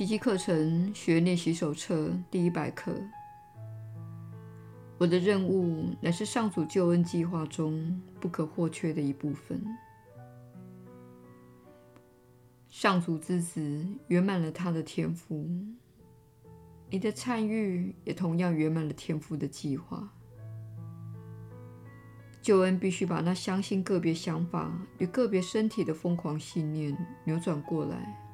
奇迹课程学练习手册第一百课。我的任务乃是上主救恩计划中不可或缺的一部分。上主之子圆满了他的天赋，你的参与也同样圆满了天赋的计划。救恩必须把那相信个别想法与个别身体的疯狂信念扭转过来，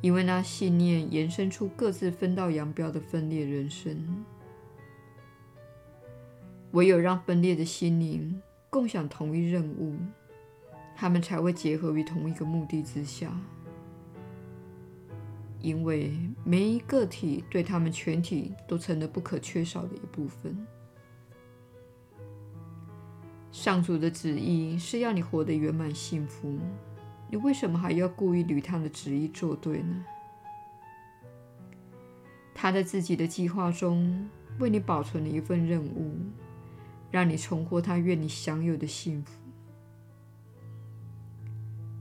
因为那信念延伸出各自分道扬镳的分裂人生。唯有让分裂的心灵共享同一任务，他们才会结合于同一个目的之下，因为每一个体对他们全体都成了不可缺少的一部分。上主的旨意是要你活得圆满幸福，你为什么还要故意与他的旨意作对呢？他在自己的计划中为你保存了一份任务，让你重获他愿你享有的幸福。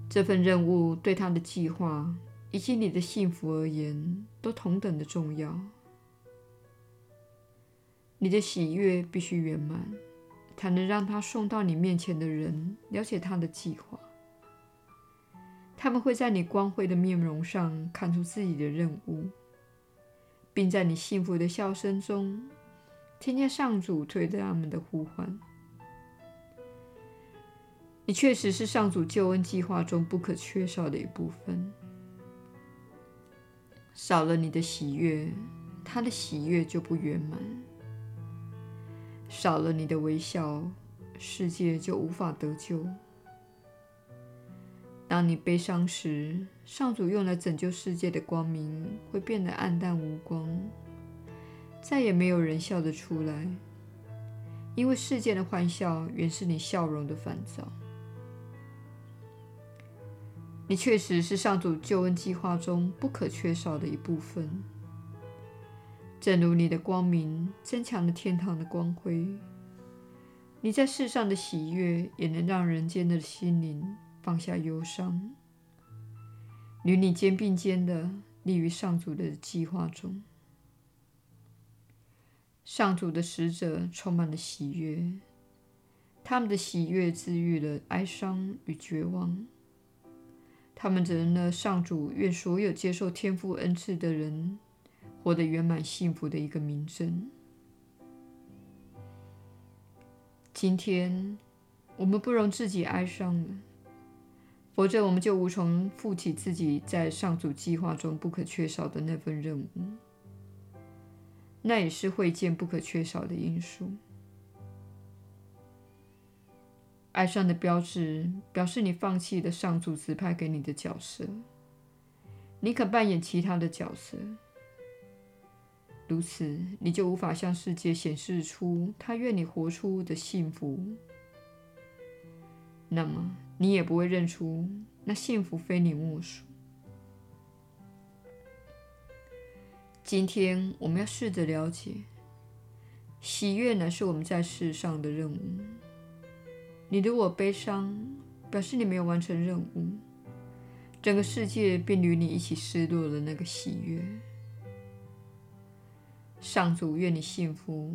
这份任务对他的计划以及你的幸福而言，都同等的重要。你的喜悦必须圆满。才能让他送到你面前的人了解他的计划。他们会在你光辉的面容上看出自己的任务，并在你幸福的笑声中听见上主对他们的呼唤。你确实是上主救恩计划中不可缺少的一部分。少了你的喜悦，他的喜悦就不圆满。少了你的微笑，世界就无法得救。当你悲伤时，上主用来拯救世界的光明会变得黯淡无光，再也没有人笑得出来，因为世界的欢笑原是你笑容的反照。你确实是上主救恩计划中不可缺少的一部分。正如你的光明增强了天堂的光辉，你在世上的喜悦也能让人间的心灵放下忧伤，与你肩并肩的立于上主的计划中。上主的使者充满了喜悦，他们的喜悦治愈了哀伤与绝望，他们成了上主愿所有接受天父恩赐的人活得圆满幸福的一个明证。今天我们不容自己哀伤了，活着我们就无从负起自己在上主计划中不可缺少的那份任务。那也是会见不可缺少的因素。哀伤的标志表示你放弃了上主指派给你的角色，你可扮演其他的角色。如此，你就无法向世界显示出他愿你活出的幸福。那么，你也不会认出那幸福非你莫属。今天，我们要试着了解，喜悦乃是我们在世上的任务。你如果悲伤，表示你没有完成任务，整个世界便与你一起失落了那个喜悦。上主愿你幸福，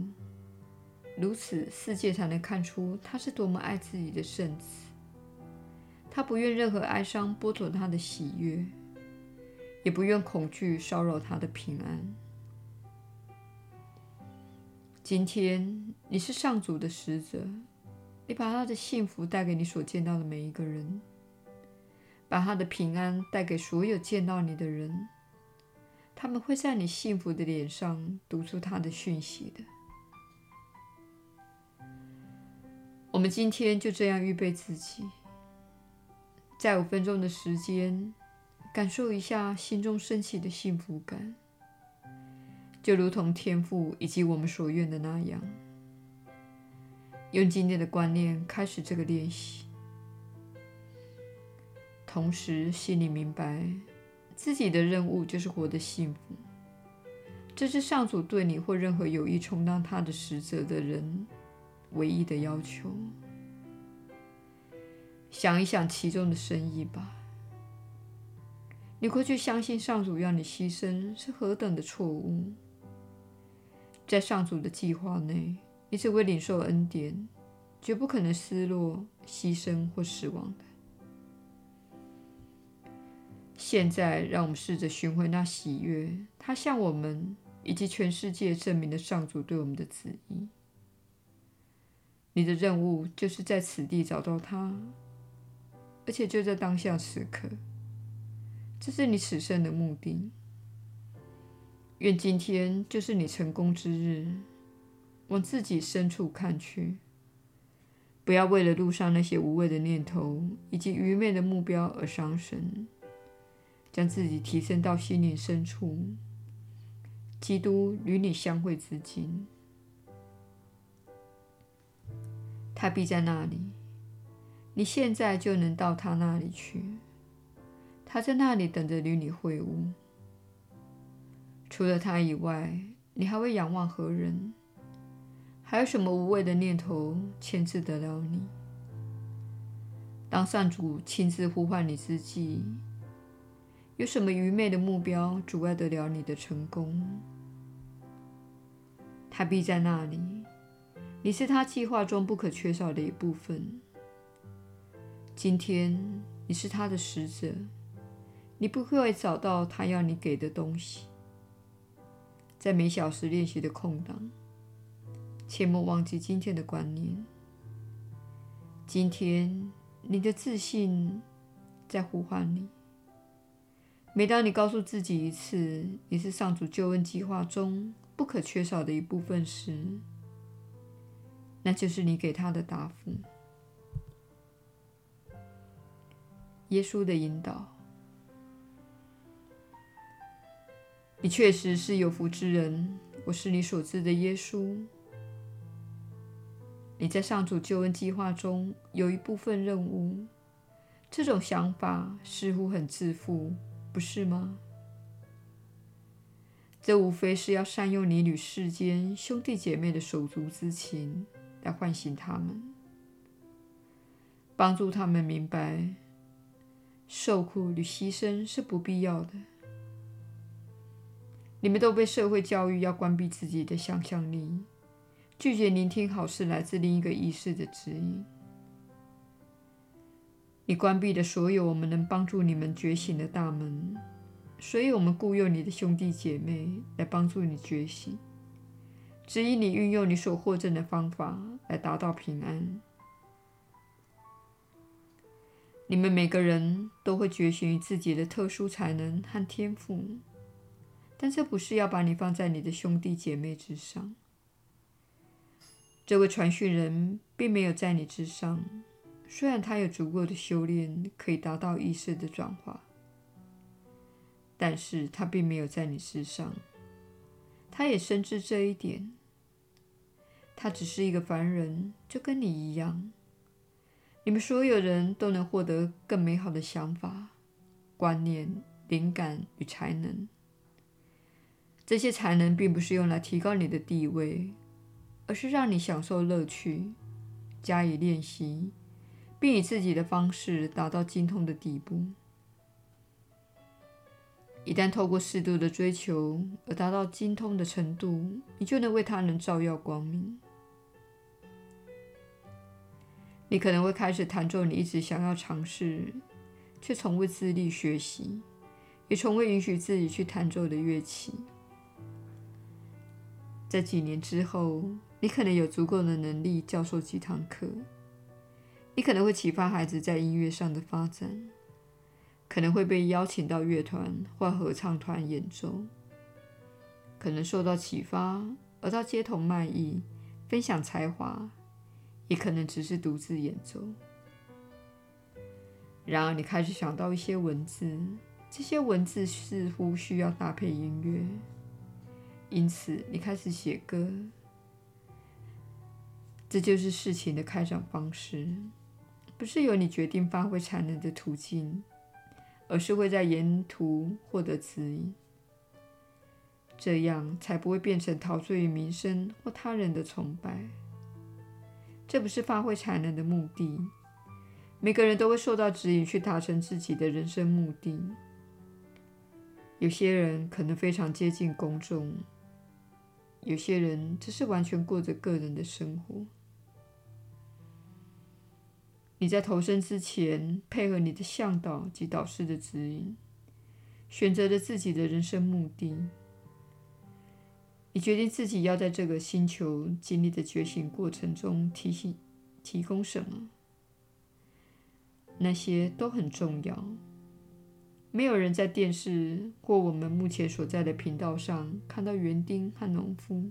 如此世界才能看出他是多么爱自己的圣子。他不愿任何哀伤剥夺他的喜悦，也不愿恐惧骚扰他的平安。今天你是上主的使者，你把他的幸福带给你所见到的每一个人，把他的平安带给所有见到你的人。他们会在你幸福的脸上读出他的讯息的。我们今天就这样预备自己，在五分钟的时间，感受一下心中升起的幸福感，就如同天赋以及我们所愿的那样。用今天的观念开始这个练习，同时心里明白。自己的任务就是活得幸福，这是上主对你或任何有意充当他的使者的人唯一的要求。想一想其中的深意吧。你过去相信上主要你牺牲是何等的错误。在上主的计划内，你只会领受恩典，绝不可能失落、牺牲或死亡的。现在，让我们试着寻回那喜悦，他向我们以及全世界证明了上主对我们的旨意。你的任务就是在此地找到他，而且就在当下此刻，这是你此生的目的。愿今天就是你成功之日。往自己深处看去，不要为了路上那些无谓的念头以及愚昧的目标而伤神。将自己提升到心灵深处，基督与你相会之今，他必在那里。你现在就能到他那里去，他在那里等着与你会晤。除了他以外，你还会仰望何人？还有什么无谓的念头牵制得了你？当上主亲自呼唤你之际，有什么愚昧的目标阻碍得了你的成功？他必在那里。你是他计划中不可缺少的一部分。今天你是他的使者，你不会找到他要你给的东西。在每小时练习的空档，切莫忘记今天的观念。今天你的自信在呼唤你。每当你告诉自己一次你是上主救恩计划中不可缺少的一部分时，那就是你给他的答复。耶稣的引导，你确实是有福之人。我是你所知的耶稣。你在上主救恩计划中有一部分任务。这种想法似乎很自负。不是吗？这无非是要善用你与世间兄弟姐妹的手足之情，来唤醒他们，帮助他们明白受苦与牺牲是不必要的。你们都被社会教育要关闭自己的想象力，拒绝聆听好事来自另一个意识的指引。你关闭了所有我们能帮助你们觉醒的大门，所以我们雇佣你的兄弟姐妹来帮助你觉醒，指引你运用你所获证的方法来达到平安。你们每个人都会觉醒于自己的特殊才能和天赋，但这不是要把你放在你的兄弟姐妹之上。这位传讯人并没有在你之上。虽然他有足够的修炼可以达到意识的转化，但是他并没有在你之上。他也深知这一点。他只是一个凡人，就跟你一样。你们所有人都能获得更美好的想法、观念、灵感与才能。这些才能并不是用来提高你的地位，而是让你享受乐趣，加以练习。并以自己的方式达到精通的地步。一旦透过适度的追求而达到精通的程度，你就能为他人照耀光明。你可能会开始弹奏你一直想要尝试却从未自力学习，也从未允许自己去弹奏的乐器。在几年之后，你可能有足够的能力教授几堂课。你可能会启发孩子在音乐上的发展，可能会被邀请到乐团或合唱团演奏，可能受到启发而到街头卖艺，分享才华，也可能只是独自演奏。然而，你开始想到一些文字，这些文字似乎需要搭配音乐，因此你开始写歌。这就是事情的开展方式。不是由你决定发挥才能的途径，而是会在沿途获得指引，这样才不会变成陶醉于名声或他人的崇拜。这不是发挥才能的目的。每个人都会受到指引去达成自己的人生目的。有些人可能非常接近公众，有些人只是完全过着个人的生活。你在投身之前，配合你的向导及导师的指引，选择了自己的人生目的。你决定自己要在这个星球经历的觉醒过程中提醒、提供什么，那些都很重要。没有人在电视或我们目前所在的频道上看到园丁和农夫，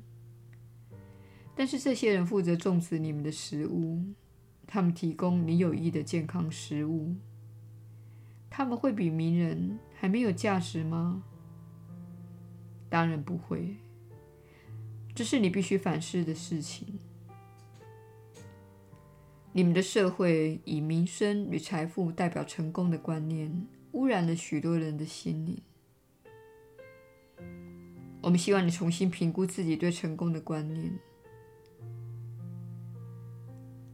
但是这些人负责种植你们的食物，他们提供你有益的健康食物。他们会比名人还没有价值吗？当然不会。这是你必须反思的事情。你们的社会以名声与财富代表成功的观念。污染了许多人的心灵。我们希望你重新评估自己对成功的观念。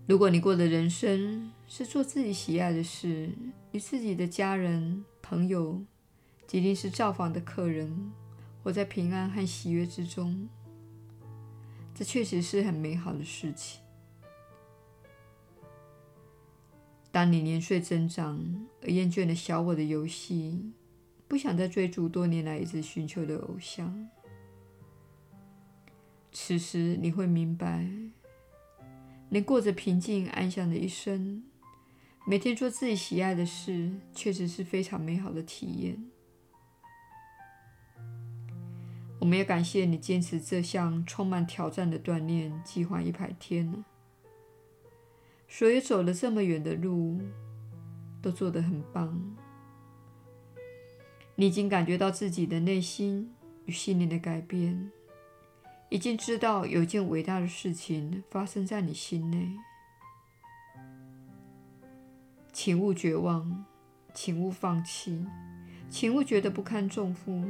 如果你过的人生是做自己喜爱的事，与自己的家人、朋友，即临时造访的客人，活在平安和喜悦之中，这确实是很美好的事情。当你年岁增长而厌倦了小我的游戏，不想再追逐多年来一直寻求的偶像，此时你会明白，能过着平静安详的一生，每天做自己喜爱的事，确实是非常美好的体验。我们也感谢你坚持这项充满挑战的锻炼计划一百天了。所以走了这么远的路，都做得很棒。你已经感觉到自己的内心与心灵的改变，已经知道有一件伟大的事情发生在你心内。请勿绝望，请勿放弃，请勿觉得不堪重负。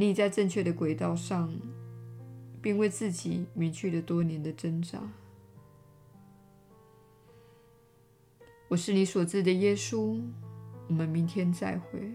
立在正确的轨道上，并为自己免去了多年的挣扎。我是你所知的耶稣，我们明天再会。